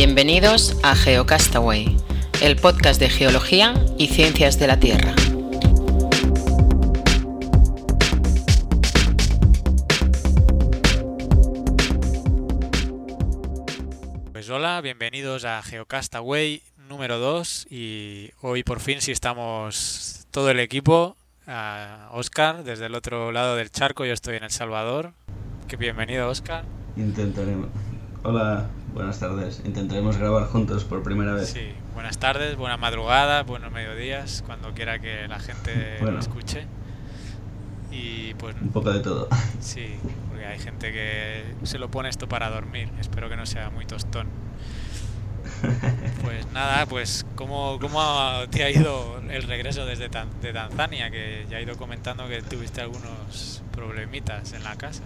Bienvenidos a GeoCastaway, el podcast de geología y ciencias de la Tierra. Pues hola, bienvenidos a GeoCastaway número 2 y hoy por fin sí estamos todo el equipo, a Oscar desde el otro lado del charco, yo estoy en El Salvador. Que bienvenido Oscar. Intentaremos. Hola, buenas tardes. Intentaremos grabar juntos por primera vez. Sí, buenas tardes, buena madrugada, buenos mediodías, cuando quiera que la gente Bueno. lo escuche. Y pues Un poco de todo. sí, porque hay gente que se lo pone esto para dormir. Espero que no sea muy tostón. Pues nada, pues ¿cómo, cómo te ha ido el regreso desde Tan- de Tanzania? Que ya he ido comentando que tuviste algunos problemitas en la casa.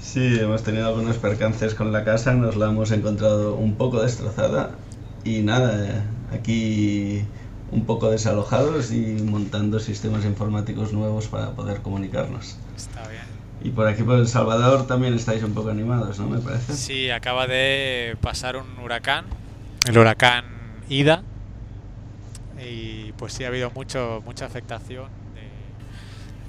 Sí, hemos tenido algunos percances con la casa, nos la hemos encontrado un poco destrozada y nada, eh, aquí un poco desalojados y montando sistemas informáticos nuevos para poder comunicarnos. Está bien. Y por aquí por El Salvador también estáis un poco animados, ¿no? Me parece. Sí, acaba de pasar un huracán, el huracán Ida, y pues sí ha habido mucho mucha afectación de-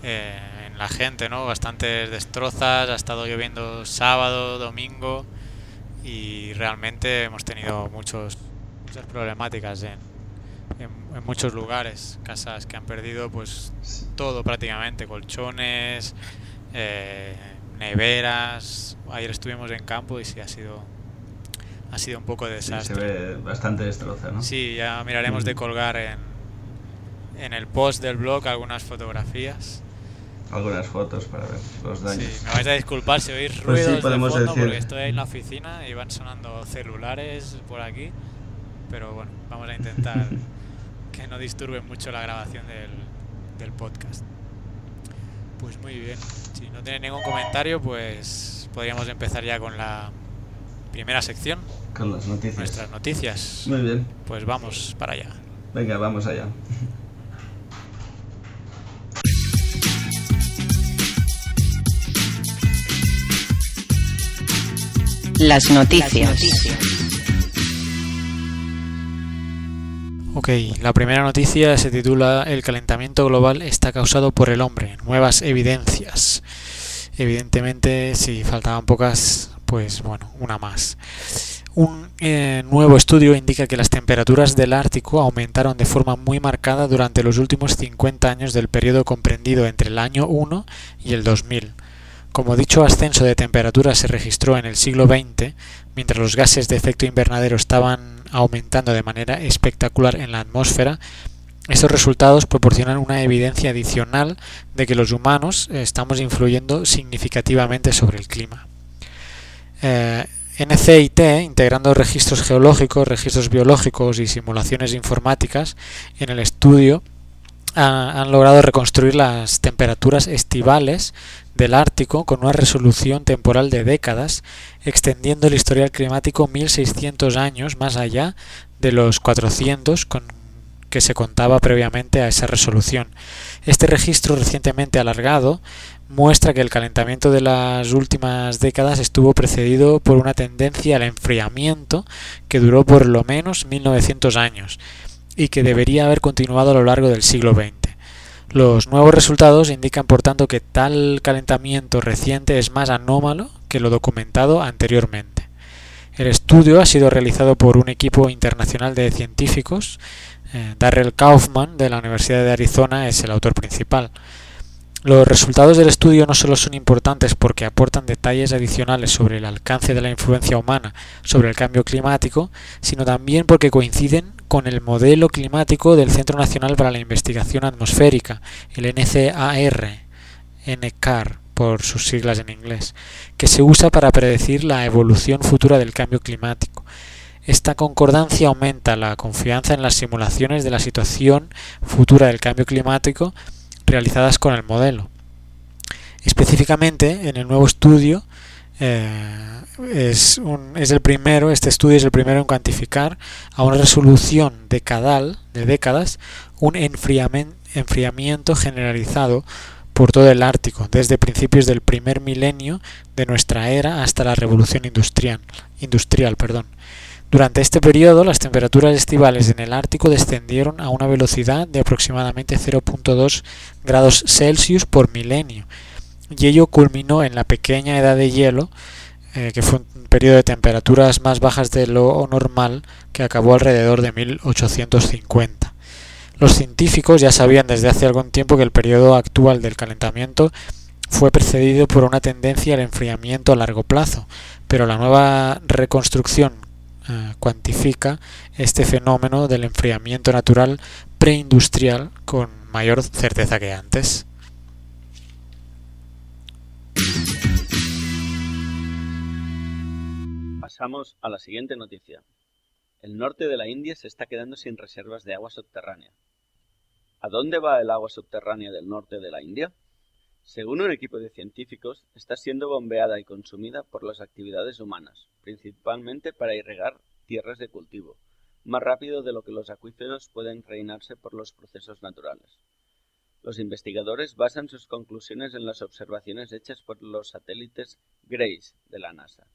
eh, en la gente, ¿no? Bastantes destrozas, ha estado lloviendo sábado, domingo, y realmente hemos tenido muchos muchas problemáticas en, en- en muchos lugares, casas que han perdido pues todo prácticamente, colchones, eh, neveras. Ayer estuvimos en campo y sí ha sido ha sido un poco de Sí, se desastre. ve bastante destroza, ¿no? Sí, ya miraremos de Mm. colgar en en el post del blog algunas fotografías. Algunas fotos para ver los daños. Sí, me vais a disculpar si oís Pues ruidos sí, de podemos fondo decir- porque estoy en la oficina y van sonando celulares por aquí. Pero bueno, vamos a intentar que no disturben mucho la grabación del, del podcast. Pues muy bien. Si no tiene ningún comentario, pues podríamos empezar ya con la primera sección, Con las noticias. nuestras noticias. Muy bien. Pues vamos para allá. Venga, vamos allá. Las noticias. Ok, la primera noticia se titula El calentamiento global está causado por el hombre. Nuevas evidencias. Evidentemente, si faltaban pocas, pues bueno, una más. Un eh, nuevo estudio indica que las temperaturas del Ártico aumentaron de forma muy marcada durante los últimos 50 años del periodo comprendido entre el año 1 y el 2000. Como dicho ascenso de temperatura se registró en el siglo XX, mientras los gases de efecto invernadero estaban aumentando de manera espectacular en la atmósfera, estos resultados proporcionan una evidencia adicional de que los humanos estamos influyendo significativamente sobre el clima. Eh, NCIT, integrando registros geológicos, registros biológicos y simulaciones informáticas en el estudio, ha- han logrado reconstruir las temperaturas estivales del Ártico con una resolución temporal de décadas, extendiendo el historial climático 1600 años más allá de los 400 con que se contaba previamente a esa resolución. Este registro recientemente alargado muestra que el calentamiento de las últimas décadas estuvo precedido por una tendencia al enfriamiento que duró por lo menos 1900 años y que debería haber continuado a lo largo del siglo XX. Los nuevos resultados indican, por tanto, que tal calentamiento reciente es más anómalo que lo documentado anteriormente. El estudio ha sido realizado por un equipo internacional de científicos. Eh, Darrell Kaufman de la Universidad de Arizona es el autor principal. Los resultados del estudio no solo son importantes porque aportan detalles adicionales sobre el alcance de la influencia humana sobre el cambio climático, sino también porque coinciden con el modelo climático del Centro Nacional para la Investigación Atmosférica, el NCAR, NCAR por sus siglas en inglés, que se usa para predecir la evolución futura del cambio climático. Esta concordancia aumenta la confianza en las simulaciones de la situación futura del cambio climático realizadas con el modelo. Específicamente, en el nuevo estudio, eh, es, el primero, este estudio es el primero en cuantificar a una resolución decadal de décadas un enfriamiento generalizado por todo el Ártico, desde principios del primer milenio de nuestra era hasta la revolución industrial, industrial. Durante este periodo, las temperaturas estivales en el Ártico descendieron a una velocidad de aproximadamente 0.2 grados Celsius por milenio, y ello culminó en la pequeña edad de hielo, eh, que fue un periodo de temperaturas más bajas de lo normal que acabó alrededor de 1850. Los científicos ya sabían desde hace algún tiempo que el periodo actual del calentamiento fue precedido por una tendencia al enfriamiento a largo plazo, pero la nueva reconstrucción eh, cuantifica este fenómeno del enfriamiento natural preindustrial con mayor certeza que antes. Pasamos a la siguiente noticia. El norte de la India se está quedando sin reservas de agua subterránea. ¿A dónde va el agua subterránea del norte de la India? Según un equipo de científicos, está siendo bombeada y consumida por las actividades humanas, principalmente para irrigar tierras de cultivo, más rápido de lo que los acuíferos pueden reinarse por los procesos naturales. Los investigadores basan sus conclusiones en las observaciones hechas por los satélites GRACE de la NASA.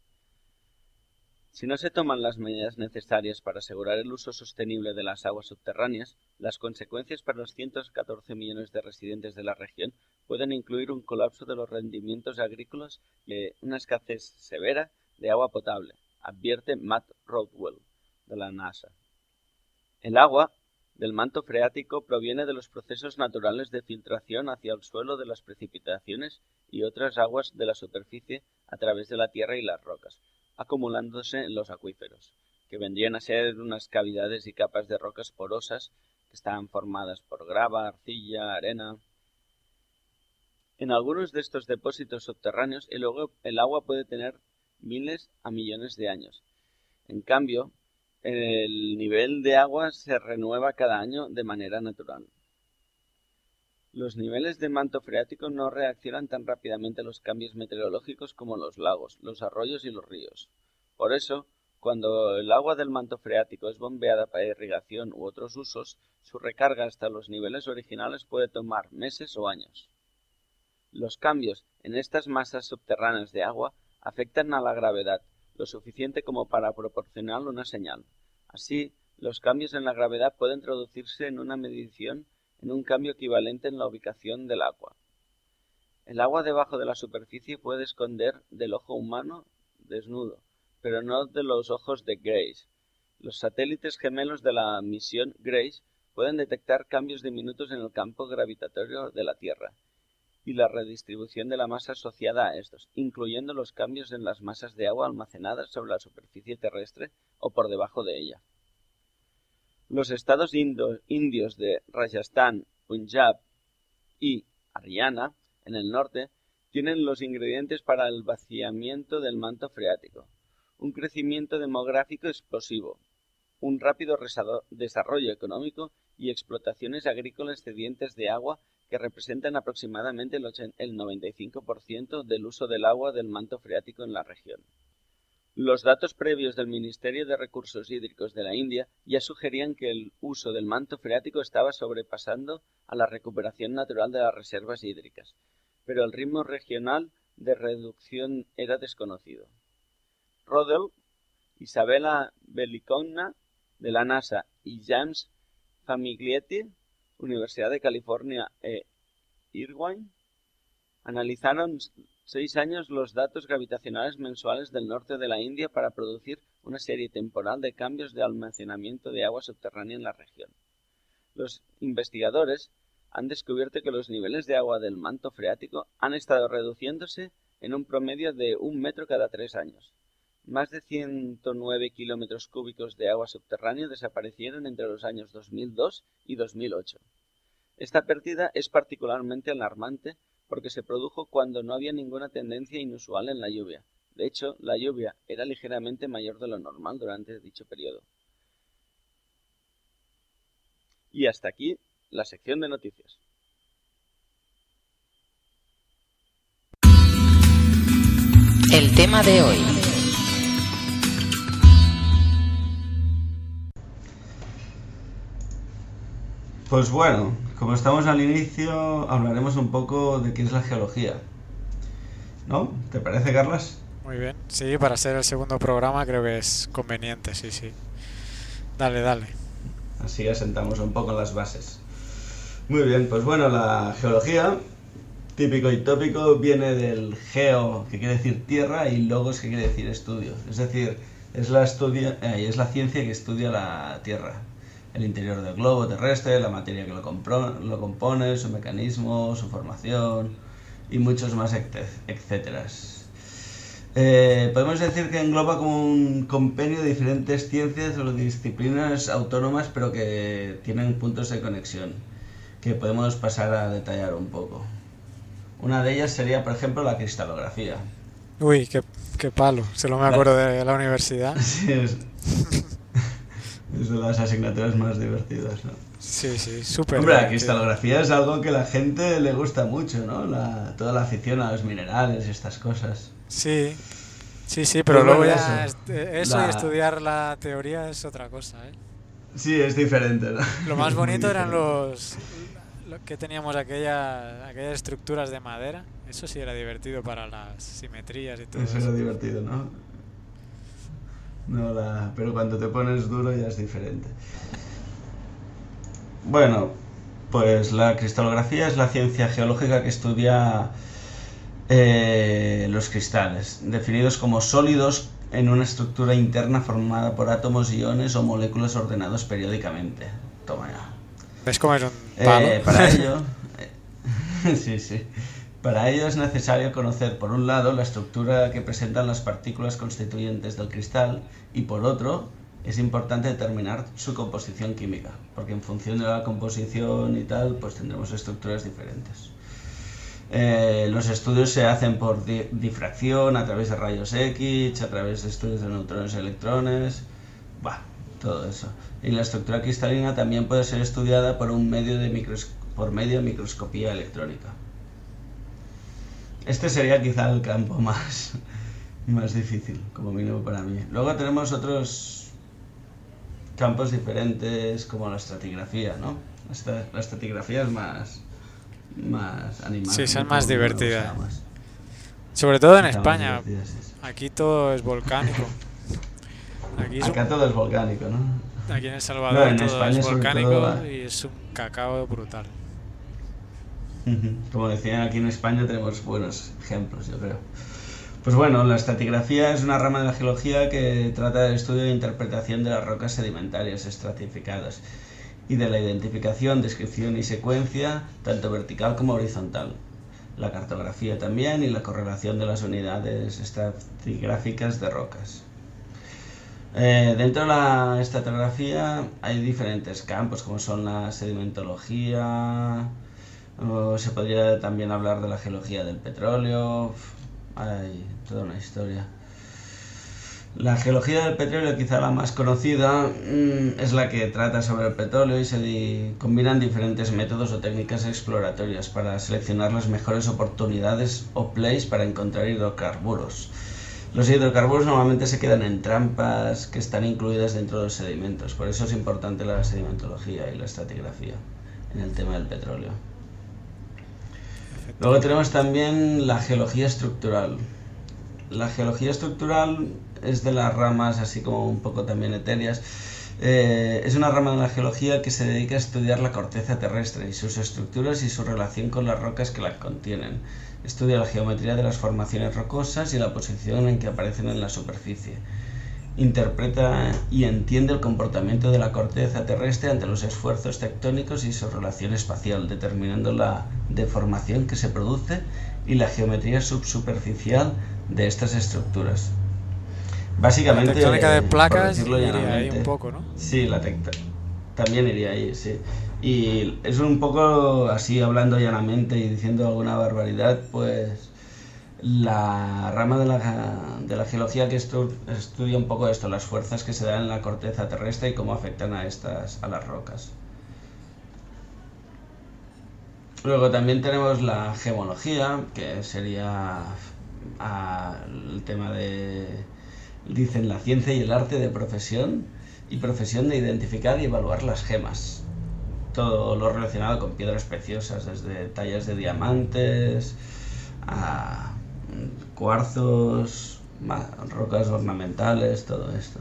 Si no se toman las medidas necesarias para asegurar el uso sostenible de las aguas subterráneas, las consecuencias para los 114 millones de residentes de la región pueden incluir un colapso de los rendimientos agrícolas y una escasez severa de agua potable, advierte Matt Rodwell, de la NASA. El agua del manto freático proviene de los procesos naturales de filtración hacia el suelo de las precipitaciones y otras aguas de la superficie a través de la tierra y las rocas, acumulándose en los acuíferos, que vendrían a ser unas cavidades y capas de rocas porosas que están formadas por grava, arcilla, arena. En algunos de estos depósitos subterráneos el, el agua puede tener miles a millones de años. En cambio, el nivel de agua se renueva cada año de manera natural. Los niveles de manto freático no reaccionan tan rápidamente a los cambios meteorológicos como los lagos, los arroyos y los ríos. Por eso, cuando el agua del manto freático es bombeada para irrigación u otros usos, su recarga hasta los niveles originales puede tomar meses o años. Los cambios en estas masas subterráneas de agua afectan a la gravedad, lo suficiente como para proporcionar una señal. Así, los cambios en la gravedad pueden traducirse en una medición en un cambio equivalente en la ubicación del agua. El agua debajo de la superficie puede esconder del ojo humano desnudo, pero no de los ojos de Grace. Los satélites gemelos de la misión Grace pueden detectar cambios diminutos en el campo gravitatorio de la Tierra y la redistribución de la masa asociada a estos, incluyendo los cambios en las masas de agua almacenadas sobre la superficie terrestre o por debajo de ella. Los estados indios de Rajasthan, Punjab y Haryana, en el norte, tienen los ingredientes para el vaciamiento del manto freático, un crecimiento demográfico explosivo, un rápido desarrollo económico y explotaciones agrícolas cedientes de agua que representan aproximadamente el 95% del uso del agua del manto freático en la región. Los datos previos del Ministerio de Recursos Hídricos de la India ya sugerían que el uso del manto freático estaba sobrepasando a la recuperación natural de las reservas hídricas, pero el ritmo regional de reducción era desconocido. Rodel, Isabella Belliconna de la NASA y James Famiglietti, Universidad de California e Irvine, analizaron seis años los datos gravitacionales mensuales del norte de la India para producir una serie temporal de cambios de almacenamiento de agua subterránea en la región. Los investigadores han descubierto que los niveles de agua del manto freático han estado reduciéndose en un promedio de un metro cada tres años. Más de 109 kilómetros cúbicos de agua subterránea desaparecieron entre los años 2002 y 2008. Esta pérdida es particularmente alarmante porque se produjo cuando no había ninguna tendencia inusual en la lluvia. De hecho, la lluvia era ligeramente mayor de lo normal durante dicho periodo. Y hasta aquí la sección de noticias. El tema de hoy. Pues bueno, como estamos al inicio, hablaremos un poco de qué es la geología. ¿No? ¿Te parece, Carlas? Muy bien. Sí, para ser el segundo programa creo que es conveniente, sí, sí. Dale, dale. Así asentamos un poco las bases. Muy bien, pues bueno, la geología, típico y tópico, viene del geo, que quiere decir tierra, y logos, que quiere decir estudio. Es decir, es la, estudia, eh, es la ciencia que estudia la tierra, el interior del globo terrestre, la materia que lo, lo compone, su mecanismo, su formación y muchos más, etcétera. Eh, podemos decir que engloba como un compendio de diferentes ciencias o disciplinas autónomas, pero que tienen puntos de conexión, que podemos pasar a detallar un poco. Una de ellas sería, por ejemplo, la cristalografía. Uy, qué, qué palo, se lo me acuerdo de la universidad. Sí, es, es de las asignaturas más divertidas, ¿no? Sí, sí, súper. Hombre, la cristalografía es algo que la gente le gusta mucho, ¿no? La, toda la afición a los minerales y estas cosas. Sí, sí, sí, pero, luego ya eso, y estudiar la teoría es otra cosa, ¿eh? Sí, es diferente, ¿no? Lo más bonito eran los, lo que teníamos aquella, aquellas estructuras de madera. Eso sí era divertido para las simetrías y todo eso. Eso era divertido, ¿no? No, la... pero cuando te pones duro ya es diferente. Bueno, pues la cristalografía es la ciencia geológica que estudia eh, los cristales, definidos como sólidos en una estructura interna formada por átomos, iones o moléculas ordenados periódicamente. Toma ya. ¿Ves cómo es un palo? Eh, para ello, eh, sí, sí. Para ello es necesario conocer, por un lado, la estructura que presentan las partículas constituyentes del cristal y, por otro, es importante determinar su composición química, porque en función de la composición y tal, pues tendremos estructuras diferentes. Eh, los estudios se hacen por difracción, a través de rayos X, a través de estudios de neutrones y electrones, bah, todo eso. Y la estructura cristalina también puede ser estudiada por, un medio de por medio de microscopía electrónica. Este sería quizá el campo más, más difícil, como mínimo para mí. Luego tenemos otros campos diferentes como la estratigrafía, ¿no? La estratigrafía es más, más animada. Sí, es más divertida. Sobre todo en España. Aquí todo es volcánico. Aquí Acá todo es volcánico, ¿no? Aquí en El Salvador todo es volcánico y es un cacao brutal. Como decían, aquí en España tenemos buenos ejemplos, yo creo. Pues bueno, la estratigrafía es una rama de la geología que trata del estudio e interpretación de las rocas sedimentarias estratificadas y de la identificación, descripción y secuencia, tanto vertical como horizontal. La cartografía también y la correlación de las unidades estratigráficas de rocas. Eh, dentro de la estratigrafía hay diferentes campos como son la sedimentología, se podría también hablar de la geología del petróleo, hay toda una historia. La geología del petróleo, quizá la más conocida, mm, es la que trata sobre el petróleo y se combinan diferentes métodos o técnicas exploratorias para seleccionar las mejores oportunidades o plays para encontrar hidrocarburos. Los hidrocarburos normalmente se quedan en trampas que están incluidas dentro de los sedimentos, por eso es importante la sedimentología y la estratigrafía en el tema del petróleo. Luego tenemos también la geología estructural. La geología estructural es de las ramas así como un poco también etéreas. Eh, es una rama de la geología que se dedica a estudiar la corteza terrestre y sus estructuras y su relación con las rocas que la contienen. Estudia la geometría de las formaciones rocosas y la posición en que aparecen en la superficie interpreta y entiende el comportamiento de la corteza terrestre ante los esfuerzos tectónicos y su relación espacial, determinando la deformación que se produce y la geometría subsuperficial de estas estructuras. Básicamente, la tectónica de placas iría ahí un poco, ¿no? Sí, la también iría ahí, sí. Y es un poco así, hablando llanamente y diciendo alguna barbaridad, pues la rama de la, de la geología que estudia un poco esto, las fuerzas que se dan en la corteza terrestre y cómo afectan a estas, a las rocas. Luego también tenemos la gemología, que sería el tema de, dicen, la ciencia y el arte de profesión y profesión de identificar y evaluar las gemas. Todo lo relacionado con piedras preciosas, desde tallas de diamantes a cuarzos, rocas ornamentales, todo esto.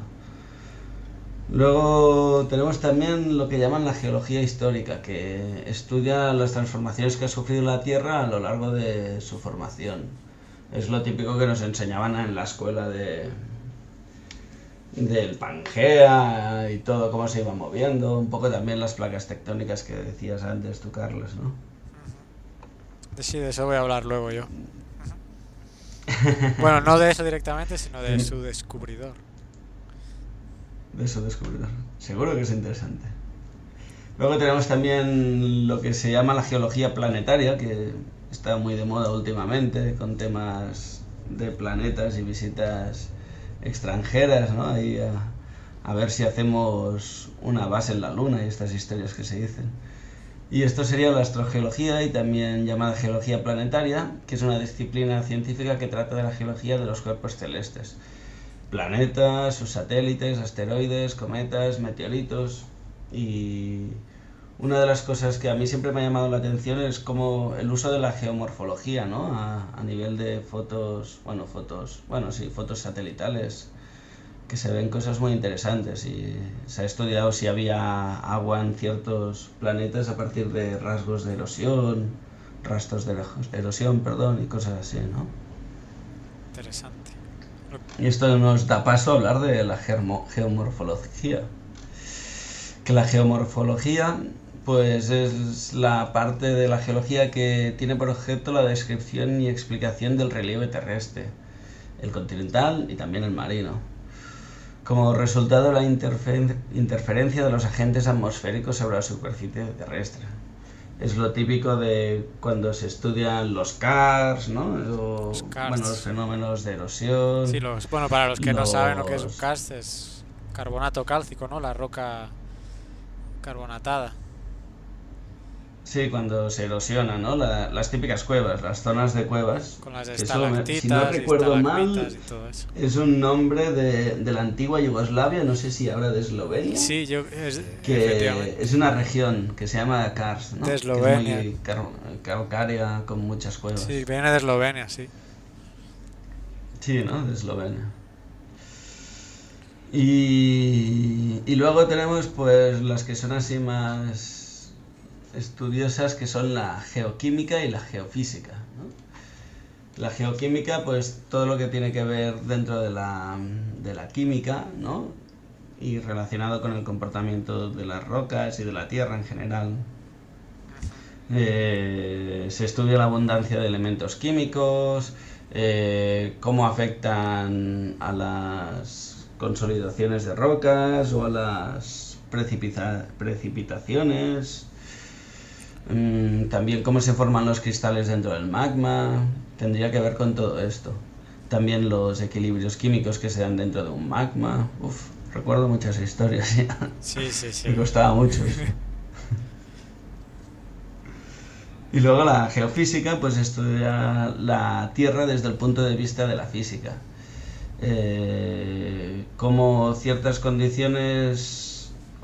Luego tenemos también lo que llaman la geología histórica, que estudia las transformaciones que ha sufrido la Tierra a lo largo de su formación. Es lo típico que nos enseñaban en la escuela de del Pangea y todo cómo se iba moviendo, un poco también las placas tectónicas que decías antes tú, Carlos, ¿no? Sí, de eso voy a hablar luego yo. bueno, no de eso directamente, sino de su descubridor. De su descubridor. Seguro que es interesante. Luego tenemos también lo que se llama la geología planetaria, que está muy de moda últimamente, con temas de planetas y visitas extranjeras, ¿no? Ahí a, a ver si hacemos una base en la Luna y estas historias que se dicen. Y esto sería la astrogeología y también llamada geología planetaria, que es una disciplina científica que trata de la geología de los cuerpos celestes. Planetas, sus satélites, asteroides, cometas, meteoritos. Y una de las cosas que a mí siempre me ha llamado la atención es como el uso de la geomorfología, ¿no? A, a nivel de fotos, bueno, fotos, bueno, sí, fotos satelitales que se ven cosas muy interesantes y se ha estudiado si había agua en ciertos planetas a partir de rasgos de erosión, rastros de erosión, perdón, y cosas así, ¿no? Interesante. Y esto nos da paso a hablar de la geomorfología. Que la geomorfología, pues es la parte de la geología que tiene por objeto la descripción y explicación del relieve terrestre, el continental y también el marino como resultado de la interferencia de los agentes atmosféricos sobre la superficie terrestre. Es lo típico de cuando se estudian los CARS, ¿no? los, Bueno, los fenómenos de erosión. Sí, los, bueno, para los que no saben lo que es un CARS, es carbonato cálcico, ¿no? La roca carbonatada. Sí, cuando se erosiona, ¿no? las típicas cuevas, las zonas de cuevas. Con las estalactitas si no recuerdo mal, es un nombre de, de, la antigua Yugoslavia, no sé si ahora de Eslovenia. Sí, yo, es, que es una región que se llama Kars, ¿no? De Eslovenia. Que es muy calcárea, con muchas cuevas. Sí, viene de Eslovenia, sí. Sí, ¿no? De Eslovenia. Y, y luego tenemos pues las que son así más estudiosas que son la geoquímica y la geofísica. La geoquímica, pues todo lo que tiene que ver dentro de la, de la química, ¿no? Y relacionado con el comportamiento de las rocas y de la tierra en general. Eh, se estudia la abundancia de elementos químicos, eh, cómo afectan a las consolidaciones de rocas o a las precipitaciones, Mm, también cómo se forman los cristales dentro del magma, tendría que ver con todo esto. También los equilibrios químicos que se dan dentro de un magma. Uf, recuerdo muchas historias. Sí, sí, sí. Me costaba mucho. y luego la geofísica, pues estudia la Tierra desde el punto de vista de la física. Eh, cómo ciertas condiciones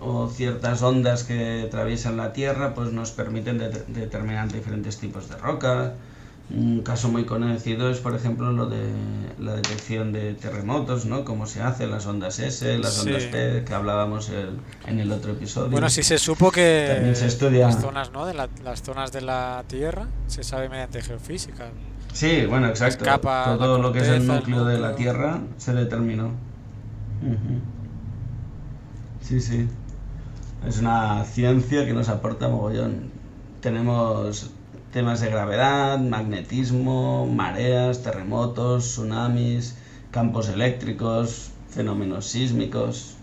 o ciertas ondas que atraviesan la Tierra pues nos permiten determinar diferentes tipos de roca. Un caso muy conocido es, por ejemplo, lo de la detección de terremotos, ¿no? Cómo se hace, las ondas S, las ondas P, que hablábamos en el otro episodio. Bueno, sí se supo que También se estudia... las zonas, ¿no? De las zonas de la Tierra se sabe mediante geofísica. Sí, bueno, exacto. Todo lo que es el núcleo, de la Tierra se determinó. Sí, sí. Es una ciencia que nos aporta mogollón. Tenemos temas de gravedad, magnetismo, mareas, terremotos, tsunamis, campos eléctricos, fenómenos sísmicos.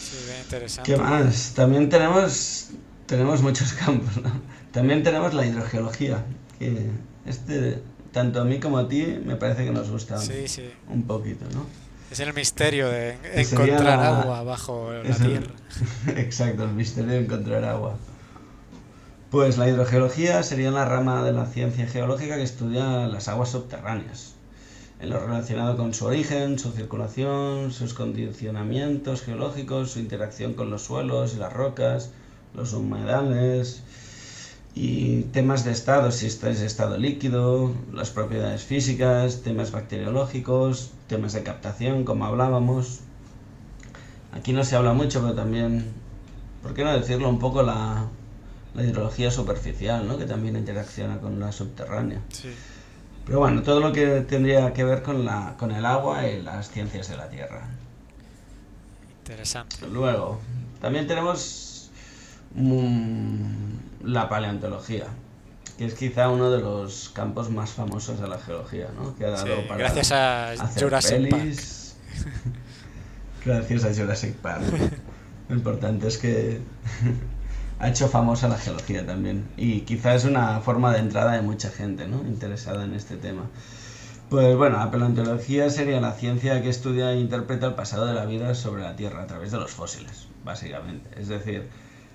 Sí, bien interesante. ¿Qué más? También tenemos, tenemos muchos campos, ¿no? También tenemos la hidrogeología, que este, tanto a mí como a ti, me parece que nos gusta un poquito, ¿no? Es el misterio de encontrar agua bajo la tierra. exacto, el misterio de encontrar agua. Pues la hidrogeología sería la rama de la ciencia geológica que estudia las aguas subterráneas, en lo relacionado con su origen, su circulación, sus condicionamientos geológicos, su interacción con los suelos y las rocas, los humedales. Y temas de estado, si está en estado líquido, las propiedades físicas, temas bacteriológicos, temas de captación, como hablábamos. Aquí no se habla mucho, pero también, ¿por qué no decirlo? Un poco la, la hidrología superficial, ¿no? que también interacciona con la subterránea. Sí. Pero bueno, todo lo que tendría que ver con, la, con el agua y las ciencias de la Tierra. Interesante. Luego, también tenemos la paleontología, que es quizá uno de los campos más famosos de la geología, ¿no? Que ha dado Sí, para gracias a hacer Jurassic Park. gracias a Jurassic Park. Lo importante es que ha hecho famosa la geología también. Y quizá es una forma de entrada de mucha gente, ¿no? Interesada en este tema. Pues bueno, la paleontología sería la ciencia que estudia e interpreta el pasado de la vida sobre la Tierra a través de los fósiles, básicamente. Es decir,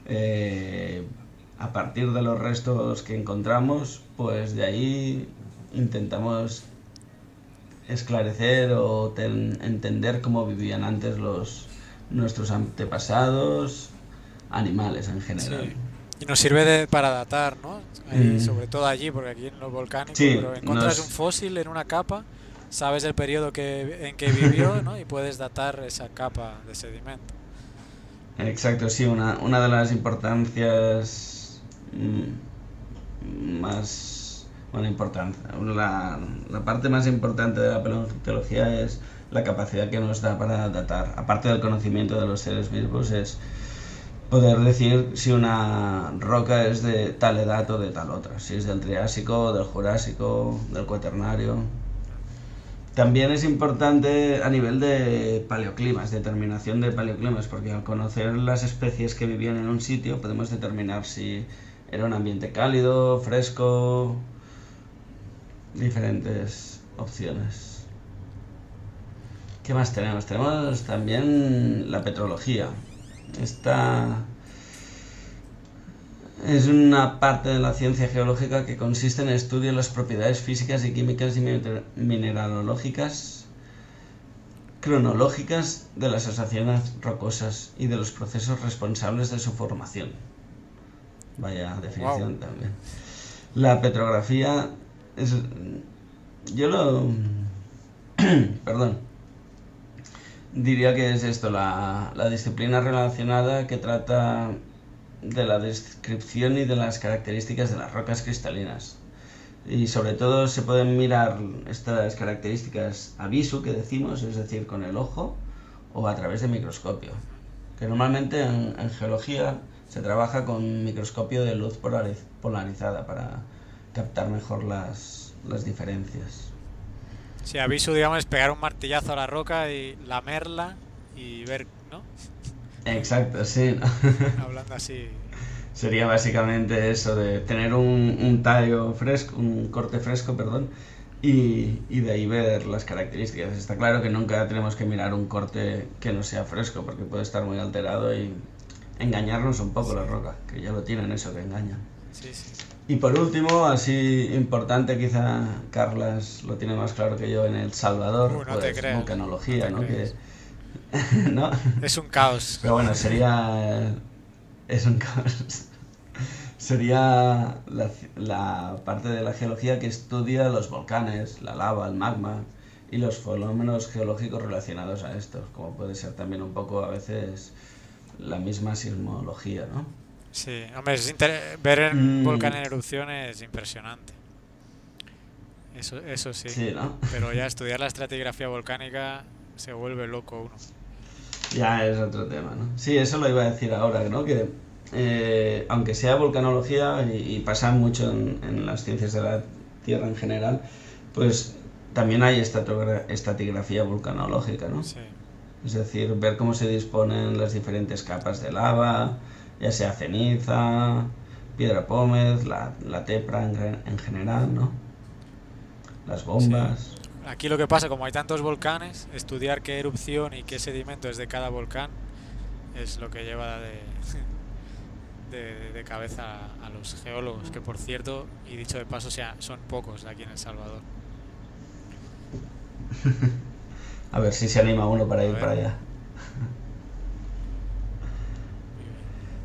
eh, a partir de los restos que encontramos, pues de ahí intentamos esclarecer o ten- entender cómo vivían antes los nuestros antepasados, animales en general. Sí. Y nos sirve de- para datar, ¿no? Mm. Sobre todo allí, porque aquí en los volcánicos, Sí, pero encuentras nos- un fósil en una capa, sabes el periodo que, en que vivió, ¿no? Y puedes datar esa capa de sedimento. Exacto, sí, una, una de las importancias más... Bueno, importancia. La, la parte más importante de la paleontología es la capacidad que nos da para datar, aparte del conocimiento de los seres vivos, es poder decir si una roca es de tal edad o de tal otra, si es del Triásico, del Jurásico, del Cuaternario. También es importante a nivel de paleoclimas, determinación de paleoclimas, porque al conocer las especies que vivían en un sitio podemos determinar si era un ambiente cálido, fresco, diferentes opciones. ¿Qué más tenemos? Tenemos también la petrología. Esta es una parte de la ciencia geológica que consiste en el estudio de las propiedades físicas y químicas y miner- mineralógicas cronológicas de las asociaciones rocosas y de los procesos responsables de su formación. Vaya definición también. La petrografía es... Yo lo... Perdón. Diría que es esto, la, la disciplina relacionada que trata de la descripción y de las características de las rocas cristalinas. Y sobre todo se pueden mirar estas características a visu, que decimos, es decir, con el ojo, o a través de microscopio. Que normalmente en, en geología se trabaja con microscopio de luz polariz- polarizada para captar mejor las, las diferencias. Si aviso, digamos, es pegar un martillazo a la roca y lamerla y ver, ¿no? Exacto, sí. ¿no? Hablando así. Sería básicamente eso de tener un, un tallo fresco, un corte fresco, perdón, y, y de ahí ver las características. Está claro que nunca tenemos que mirar un corte que no sea fresco, porque puede estar muy alterado y engañarnos un poco la roca, que ya lo tienen eso que engañan. Sí, sí. Y por último, así importante, quizá Carlas lo tiene más claro que yo en El Salvador, Uh, no te pues vulcanología, no te ¿no? Que. ¿no? Es un caos. Pero bueno, sería. Es un caos. Sería la, la parte de la geología que estudia los volcanes, la lava, el magma y los fenómenos geológicos relacionados a estos, como puede ser también un poco a veces la misma sismología, ¿no? Sí, hombre, es ver un Mm. volcán en erupción es impresionante. Eso, eso sí. Sí, ¿no? Pero ya estudiar la estratigrafía volcánica se vuelve loco uno. Ya es otro tema, ¿no? Sí, eso lo iba a decir ahora, ¿no? Que eh, aunque sea volcanología y, y pasa mucho en, en las ciencias de la Tierra en general, pues también hay estatigrafía vulcanológica, ¿no? Sí. Es decir, ver cómo se disponen las diferentes capas de lava, ya sea ceniza, piedra pómez, la, la tepra en general, ¿no? Las bombas. Aquí lo que pasa, como hay tantos volcanes, estudiar qué erupción y qué sedimento es de cada volcán es lo que lleva de, de, de cabeza a los geólogos, que por cierto, y dicho de paso, sea, son pocos aquí en El Salvador. A ver si se anima uno para ir para allá.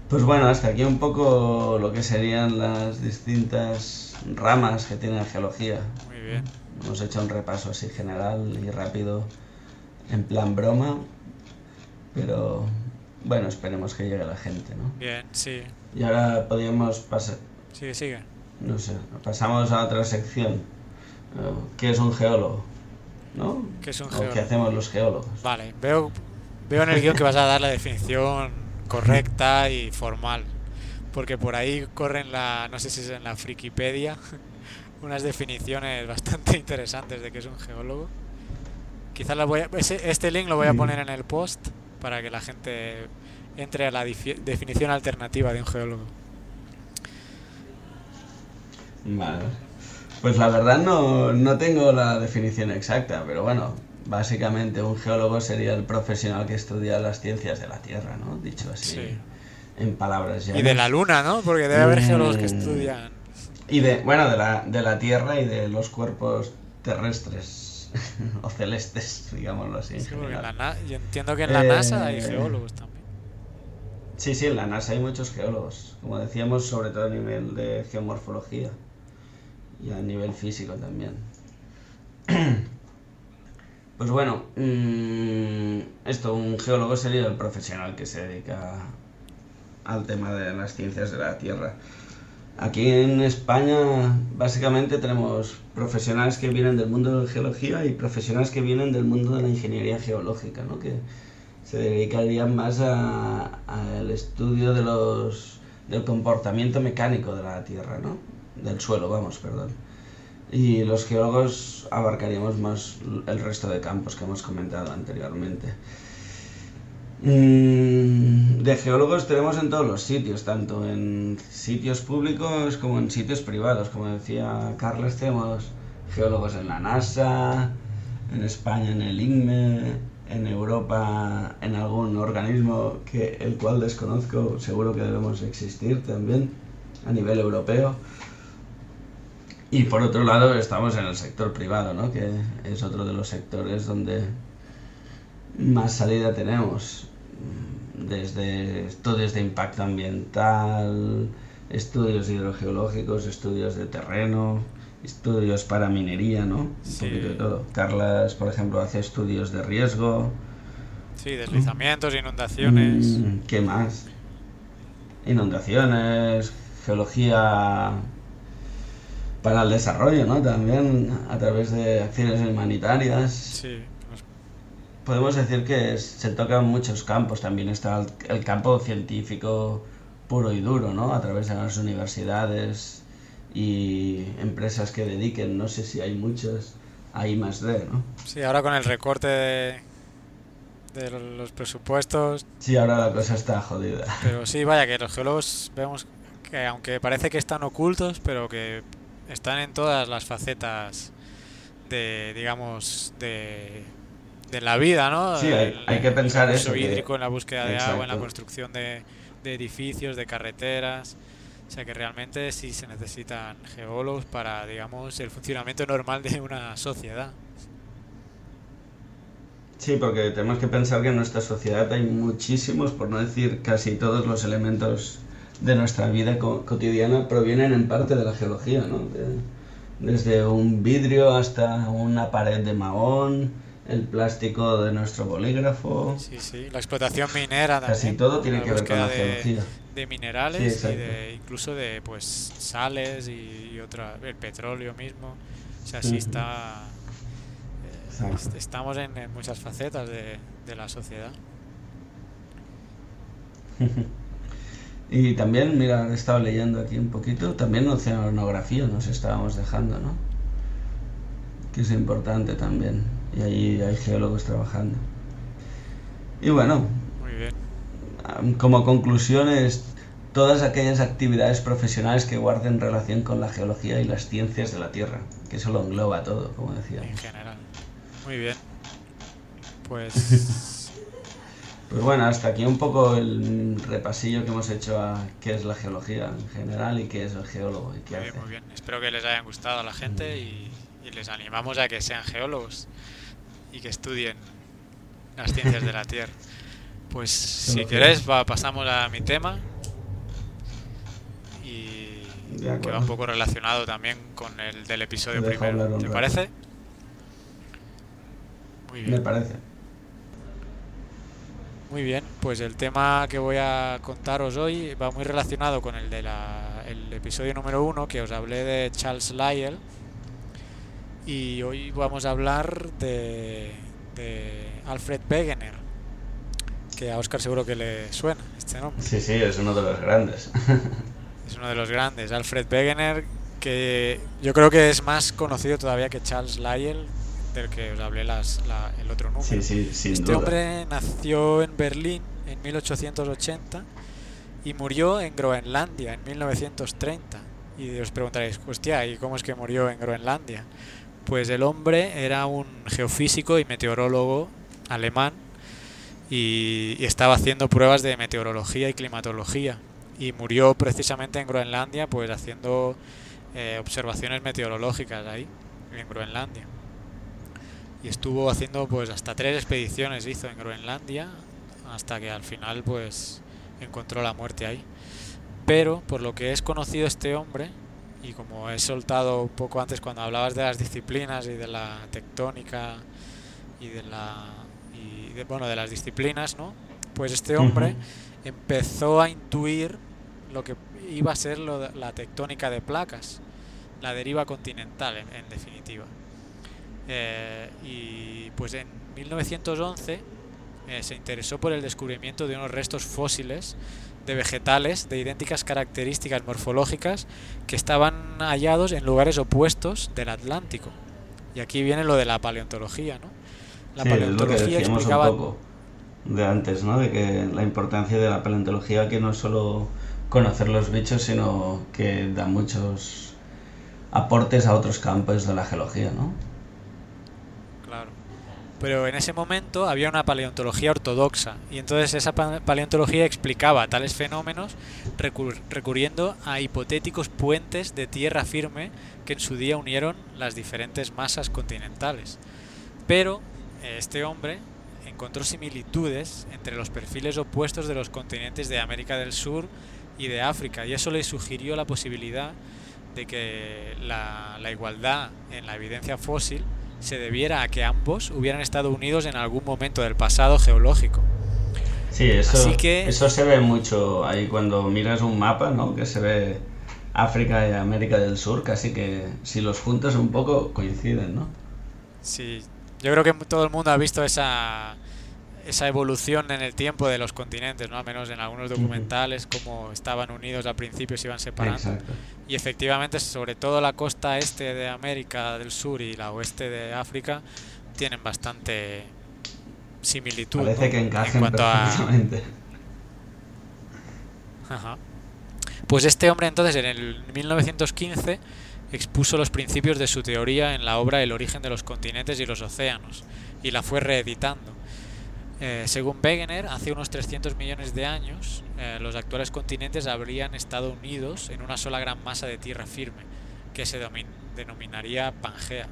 Pues bueno, hasta aquí un poco lo que serían las distintas ramas que tiene la geología. Muy bien. Hemos hecho un repaso así general y rápido, en plan broma, pero bueno, esperemos que llegue la gente, ¿no? Bien, sí. Y ahora podríamos pasar, Sigue, sigue. no sé, pasamos a otra sección. Eh, ¿Qué es un geólogo? ¿No? ¿Qué es un ¿O geólogo? ¿Qué hacemos los geólogos? Vale, veo, veo en el guion que vas a dar la definición correcta y formal. Porque por ahí corren la, no sé si es en la Frikipedia, unas definiciones bastante interesantes de qué es un geólogo. Quizás las voy a- este link lo voy a poner en el post para que la gente entre a la definición alternativa de un geólogo. Vale. Pues la verdad no, no tengo la definición exacta, pero bueno, básicamente un geólogo sería el profesional que estudia las ciencias de la Tierra, ¿no? Dicho así, Sí. en palabras Y llanas. de la luna, ¿no? Porque debe haber geólogos que estudian. Y de, bueno, de la, de la Tierra y de los cuerpos terrestres o celestes, digámoslo así. En Sí, la yo entiendo que en la Eh, NASA hay geólogos también. Sí, sí, en la NASA hay muchos geólogos, como decíamos, sobre todo a nivel de geomorfología y a nivel físico también. Pues bueno, mm, esto, un geólogo sería el profesional que se dedica al tema de las ciencias de la Tierra. Aquí en España básicamente tenemos profesionales que vienen del mundo de la geología y profesionales que vienen del mundo de la ingeniería geológica, ¿no? Que se dedicarían más a- al estudio de los, del comportamiento mecánico de la Tierra, ¿no? Del suelo, vamos, perdón. Y los geólogos abarcaríamos más el resto de campos que hemos comentado anteriormente. Mm, De geólogos tenemos en todos los sitios, tanto en sitios públicos como en sitios privados. Como decía Carlos, tenemos geólogos en la NASA, en España en el INME, en Europa en algún organismo que el cual desconozco, seguro que debemos existir también a nivel europeo. Y por otro lado estamos en el sector privado, ¿no? que es otro de los sectores donde más salida tenemos. Desde estudios de impacto ambiental, estudios hidrogeológicos, estudios de terreno, estudios para minería, ¿no? Un Sí. poquito de todo. Carlas, por ejemplo, hace estudios de riesgo. Sí, deslizamientos, inundaciones. Mm, ¿Qué más? Inundaciones, geología para el desarrollo, ¿no? También a través de acciones humanitarias. Sí, Podemos decir que se tocan muchos campos. También está el, el campo científico puro y duro, ¿no? A través de las universidades y empresas que dediquen, no sé si hay muchas, hay más de, ¿no? sí, ahora con el recorte de, de los presupuestos, Sí, ahora la cosa está jodida. pero sí, vaya, que los geólogos vemos que aunque parece que están ocultos, pero que están en todas las facetas de, digamos, de, de la vida, ¿no? Sí, hay- El- hay que pensar el eso, que- hídrico, en la búsqueda de agua, en la construcción de, de edificios, de carreteras. O sea que realmente sí se necesitan geólogos para, digamos, el funcionamiento normal de una sociedad. Sí, porque tenemos que pensar que en nuestra sociedad hay muchísimos, por no decir casi todos los elementos de nuestra vida co- cotidiana provienen en parte de la geología, ¿no? De- desde un vidrio hasta una pared de mahón, el plástico de nuestro bolígrafo, Sí, sí. La explotación minera casi también. todo tiene que ver con la geología. de minerales Sí, y de incluso de pues sales y, y otra el petróleo mismo. O sea, sí está eh, est- estamos en, en muchas facetas de, de la sociedad. Y también, mira, he estado leyendo aquí un poquito, también oceanografía nos estábamos dejando, ¿no? Que es importante también. Y ahí hay geólogos trabajando. Y bueno, Muy bien. como conclusiones, todas aquellas actividades profesionales que guarden relación con la geología y las ciencias de la Tierra, que eso lo engloba todo, como decía. En general. Muy bien. Pues Pues bueno, hasta aquí un poco el repasillo que hemos hecho a qué es la geología en general y qué es el geólogo y qué muy bien, hace. muy bien. Espero que les hayan gustado a la gente y, y les animamos a que sean geólogos y que estudien las ciencias de la Tierra. Pues si quieres, va, pasamos a mi tema, y que va un poco relacionado también con el del episodio primero. ¿Te rato. parece? Muy Me bien. parece. Muy bien, pues el tema que voy a contaros hoy va muy relacionado con el de la, el episodio número uno que os hablé de Charles Lyell y hoy vamos a hablar de, de Alfred Wegener, que a Oscar seguro que le suena este nombre. Sí, sí, es uno de los grandes. Es uno de los grandes, Alfred Wegener, que yo creo que es más conocido todavía que Charles Lyell, del que os hablé las, la- el otro número. Sí, sí, sin Este duda. hombre nació en Berlín en 1880 y murió en Groenlandia en 1930. Y os preguntaréis, hostia, ¿y cómo es que murió en Groenlandia? Pues el hombre era un geofísico y meteorólogo alemán y, y estaba haciendo pruebas de meteorología y climatología. Y murió precisamente en Groenlandia, pues haciendo eh, observaciones meteorológicas ahí, en Groenlandia y estuvo haciendo pues hasta tres expediciones hizo en Groenlandia hasta que al final pues encontró la muerte ahí. Pero por lo que es conocido este hombre y como he soltado un poco antes cuando hablabas de las disciplinas y de la tectónica y de la y de, bueno de las disciplinas no pues este hombre empezó a intuir lo que iba a ser lo de- la tectónica de placas la deriva continental en- en definitiva eh, y pues en 1911 eh, se interesó por el descubrimiento de unos restos fósiles de vegetales de idénticas características morfológicas que estaban hallados en lugares opuestos del Atlántico. Y aquí viene lo de la paleontología, ¿no? La Sí, es lo que paleontología decíamos explicaba un poco de antes, ¿no? De que la importancia de la paleontología que no es solo conocer los bichos, sino que da muchos aportes a otros campos de la geología, ¿no? Pero en ese momento había una paleontología ortodoxa y entonces esa pa- paleontología explicaba tales fenómenos recur- recurriendo a hipotéticos puentes de tierra firme que en su día unieron las diferentes masas continentales. Pero eh, este hombre encontró similitudes entre los perfiles opuestos de los continentes de América del Sur y de África y eso le sugirió la posibilidad de que la, la igualdad en la evidencia fósil se debiera a que ambos hubieran estado unidos en algún momento del pasado geológico. Sí, eso, Así que- eso se ve mucho ahí cuando miras un mapa, ¿no? Que se ve África y América del Sur, casi que si los juntas un poco coinciden, ¿no? Sí, yo creo que todo el mundo ha visto esa, esa evolución en el tiempo de los continentes, ¿no? Al menos en algunos documentales, cómo estaban unidos al principio se iban separando. Exacto. Y efectivamente, sobre todo la costa este de América del Sur y la oeste de África tienen bastante similitud. Parece ¿no? que encajen en cuanto a, perfectamente. Ajá. Pues este hombre entonces en el 1915 expuso los principios de su teoría en la obra El origen de los continentes y los océanos y la fue reeditando. Eh, según Wegener, hace unos 300 millones de años, eh, los actuales continentes habrían estado unidos en una sola gran masa de tierra firme, que se denominaría Pangea,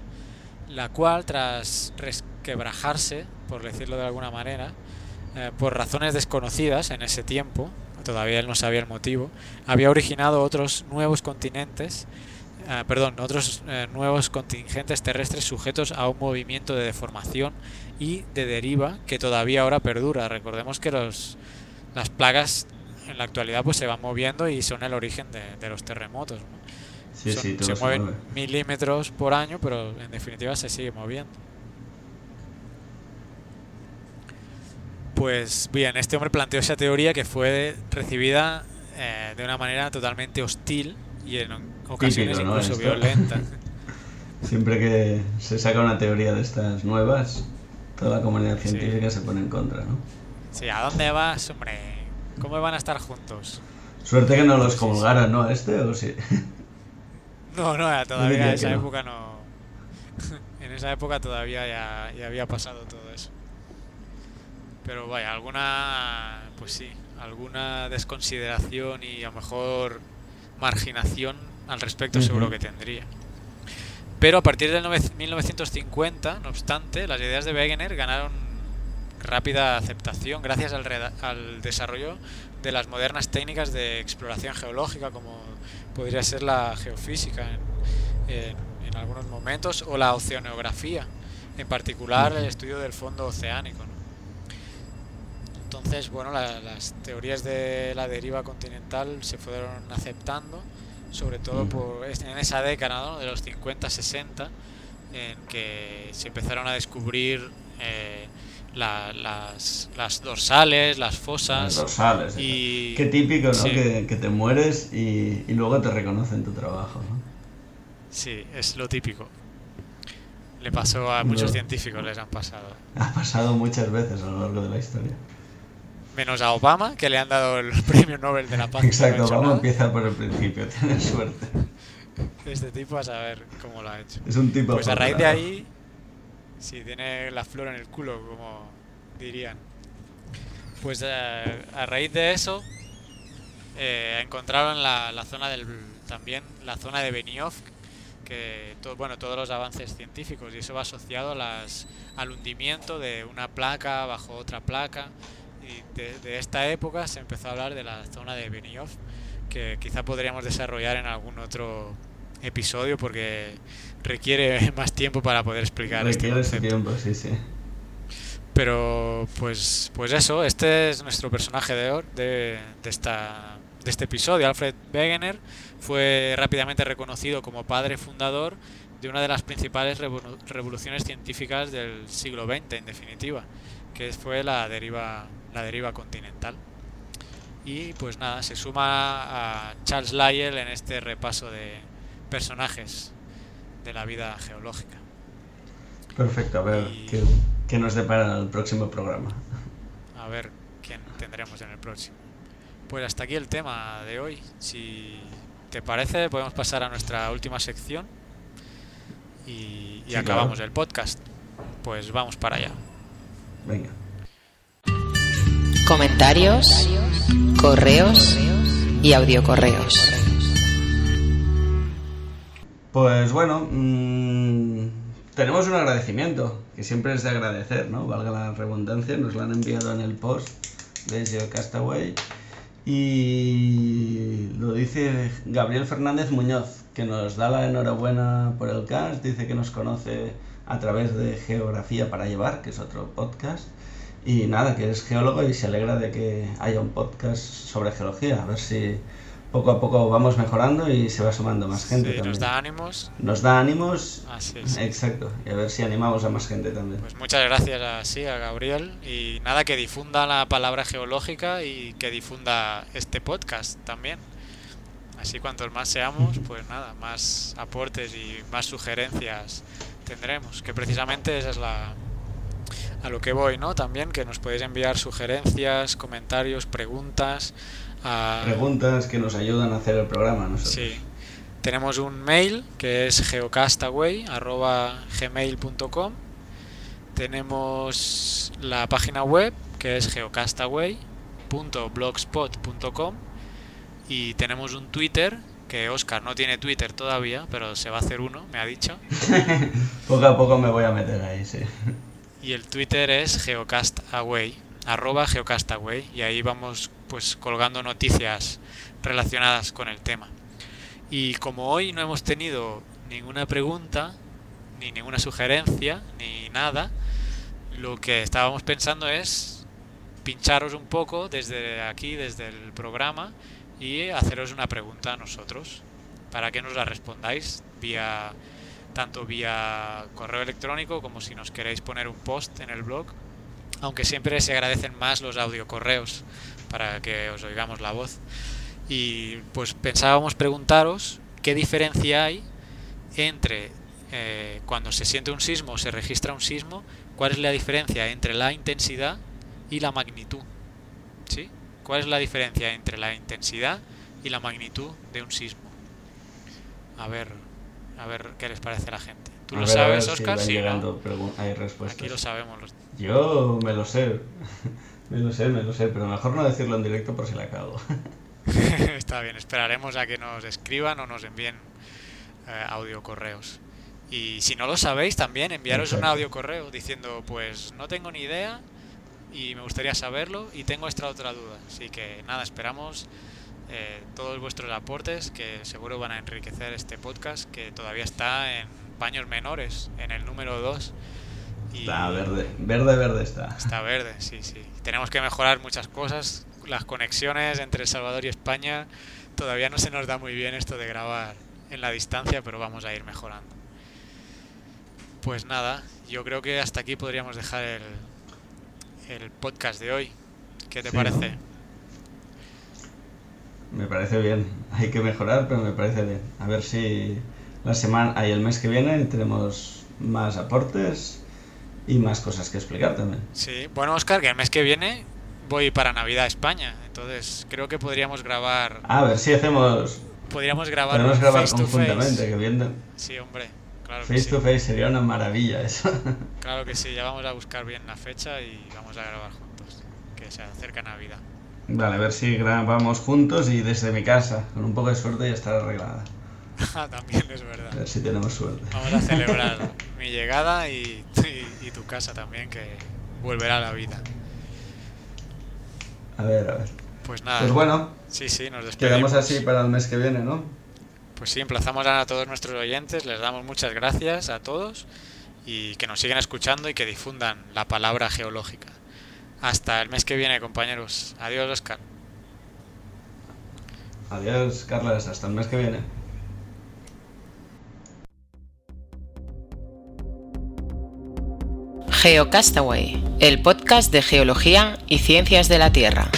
la cual, tras resquebrajarse, por decirlo de alguna manera, eh, por razones desconocidas en ese tiempo, todavía él no sabía el motivo, había originado otros nuevos continentes, eh, perdón, otros eh, nuevos contingentes terrestres sujetos a un movimiento de deformación y de deriva que todavía ahora perdura. Recordemos que los, las plagas en la actualidad pues se van moviendo y son el origen de, de los terremotos. ¿no? Sí, Son- sí, todo se mueven mueve. milímetros por año, pero en definitiva se sigue moviendo. Pues bien, este hombre planteó esa teoría que fue recibida eh, de una manera totalmente hostil y en ocasiones Típico, ¿no? incluso Esto. violenta. Siempre que se saca una teoría de estas nuevas, toda la comunidad Sí. científica se pone en contra, ¿no? Sí, ¿a dónde vas, hombre? ¿Cómo van a estar juntos? Suerte que no los comulgaran, ¿no? A este o sí. No, no, ya todavía en esa no. época no. en esa época todavía ya, ya había pasado todo eso. Pero vaya, alguna, pues sí, alguna desconsideración y a lo mejor marginación al respecto seguro que tendría. Pero a partir del nove- 1950, no obstante, las ideas de Wegener ganaron rápida aceptación gracias al, al desarrollo de las modernas técnicas de exploración geológica, como podría ser la geofísica en, en, algunos momentos, o la oceanografía, en particular el estudio del fondo oceánico. Entonces, bueno, las teorías de la deriva continental se fueron aceptando, sobre todo por, en esa década de los 50-60, en que se empezaron a descubrir eh, las, las, dorsales, las fosas. Las dorsales. Y... Qué típico, ¿no? Que, que, te mueres y, y, luego te reconocen tu trabajo, ¿no? Sí, es lo típico. Le pasó a muchos científicos, les han pasado. Ha pasado muchas veces a lo largo de la historia. Menos a Obama, que le han dado el premio Nobel de la Paz. Exacto, Obama empieza por el principio, tiene suerte. Este tipo a saber cómo lo ha hecho. Es un tipo. Pues a raíz de ahí, sí, tiene la flor en el culo, como dirían. Pues eh, a raíz de eso, eh, encontraron la, la, zona del. también la zona de Benioff, que todo, bueno, todos los avances científicos, y eso va asociado a las, al hundimiento de una placa bajo otra placa. Y de, de esta época se empezó a hablar de la zona de Benioff, que quizá podríamos desarrollar en algún otro episodio porque requiere más tiempo para poder explicar este concepto. tiempo, sí, sí. Pero pues pues eso, este es nuestro personaje de, de, de, esta, de este episodio. Alfred Wegener fue rápidamente reconocido como padre fundador de una de las principales revoluciones científicas del siglo XX, en definitiva, que fue la deriva, la deriva continental. Y pues nada, se suma a Charles Lyell en este repaso de, personajes de la vida geológica. Perfecto, a ver qué, nos depara el próximo programa. A ver quién tendremos en el próximo. Pues hasta aquí el tema de hoy. Si te parece, podemos pasar a nuestra última sección y, acabamos el podcast. Pues vamos para allá. Venga. Comentarios, correos y audiocorreos. Pues bueno, mmm, tenemos un agradecimiento, que siempre es de agradecer, ¿no? Valga la redundancia, nos lo han enviado en el post de Geocastaway. Y lo dice Gabriel Fernández Muñoz, que nos da la enhorabuena por el cast, dice que nos conoce a través de Geografía para Llevar, que es otro podcast. Y nada, que es geólogo y se alegra de que haya un podcast sobre geología. A ver si poco a poco vamos mejorando y se va sumando más gente. Sí, nos da ánimos. Nos da ánimos. Así es. Exacto. Y a ver si animamos a más gente también. Pues muchas gracias a, sí, a Gabriel. Y nada, que difunda la palabra geológica y que difunda este podcast también. Así cuantos más seamos, pues nada, más aportes y más sugerencias tendremos. Que precisamente esa es la, a lo que voy, ¿no? También que nos podéis enviar sugerencias, comentarios, preguntas Preguntas que nos ayudan a hacer el programa. Nosotros. Sí. Tenemos un mail que es geocastaway.gmail.com Tenemos la página web que es geocastaway.blogspot.com y tenemos un Twitter que Oscar no tiene Twitter todavía, pero se va a hacer uno, me ha dicho. poco a poco me voy a meter ahí, sí. Y el Twitter es geocastaway, arroba geocastaway, y ahí vamos pues colgando noticias relacionadas con el tema. Y como hoy no hemos tenido ninguna pregunta, ni ninguna sugerencia, ni nada, lo que estábamos pensando es pincharos un poco desde aquí, desde el programa, y haceros una pregunta a nosotros, para que nos la respondáis vía tanto vía correo electrónico como si nos queréis poner un post en el blog, aunque siempre se agradecen más los audiocorreos para que os oigamos la voz. Y pues pensábamos preguntaros qué diferencia hay entre eh, cuando se siente un sismo o se registra un sismo, cuál es la diferencia entre la intensidad y la magnitud. ¿Sí? ¿Cuál es la diferencia entre la intensidad y la magnitud de un sismo? A ver, a ver qué les parece a la gente. ¿Tú lo sabes, Oscar? sí, hay respuestas. Aquí lo sabemos. Yo me lo sé. Me lo sé, me lo sé, pero mejor no decirlo en directo por si la cago. Está bien, esperaremos a que nos escriban o nos envíen eh, audio correos. Y si no lo sabéis, también enviaros un audio correo diciendo, pues no tengo ni idea, y me gustaría saberlo y tengo esta otra duda. Así que nada, esperamos eh, todos vuestros aportes que seguro van a enriquecer este podcast que todavía está en paños menores, en el número 2. Está verde, verde, verde está. Está verde, sí, sí. Tenemos que mejorar muchas cosas. Las conexiones entre El Salvador y España todavía no se nos da muy bien esto de grabar en la distancia, pero vamos a ir mejorando. Pues nada, yo creo que hasta aquí podríamos dejar el, el podcast de hoy. ¿Qué te Sí, parece? Me parece bien. Hay que mejorar, pero me parece bien. A ver si la semana, ahí el mes que viene tenemos más aportes y más cosas que explicar también. Sí, bueno, Oscar, que el mes que viene voy para Navidad a España, entonces creo que podríamos grabar, A ver si hacemos, podríamos grabar podemos grabar face conjuntamente, face. que viendo Sí, hombre, claro face sí. to face sería una maravilla eso. Claro que sí, ya vamos a buscar bien la fecha y vamos a grabar juntos, que se acerca Navidad. Vale, a ver si grabamos juntos y desde mi casa. Con un poco de suerte ya estará arreglada. Ah, También es A verdad. ver si tenemos suerte. Vamos a celebrar mi llegada y, y- y tu casa también, que volverá a la vida. A ver, a ver. Pues nada, Pues bueno, sí, sí, nos despedimos. quedamos así para el mes que viene, ¿no? Pues sí, emplazamos a todos nuestros oyentes, les damos muchas gracias a todos y que nos sigan escuchando y que difundan la palabra geológica. Hasta el mes que viene, compañeros. Adiós, Oscar. Adiós, Carlos. Hasta el mes que viene. GeoCastaway, el podcast de geología y ciencias de la Tierra.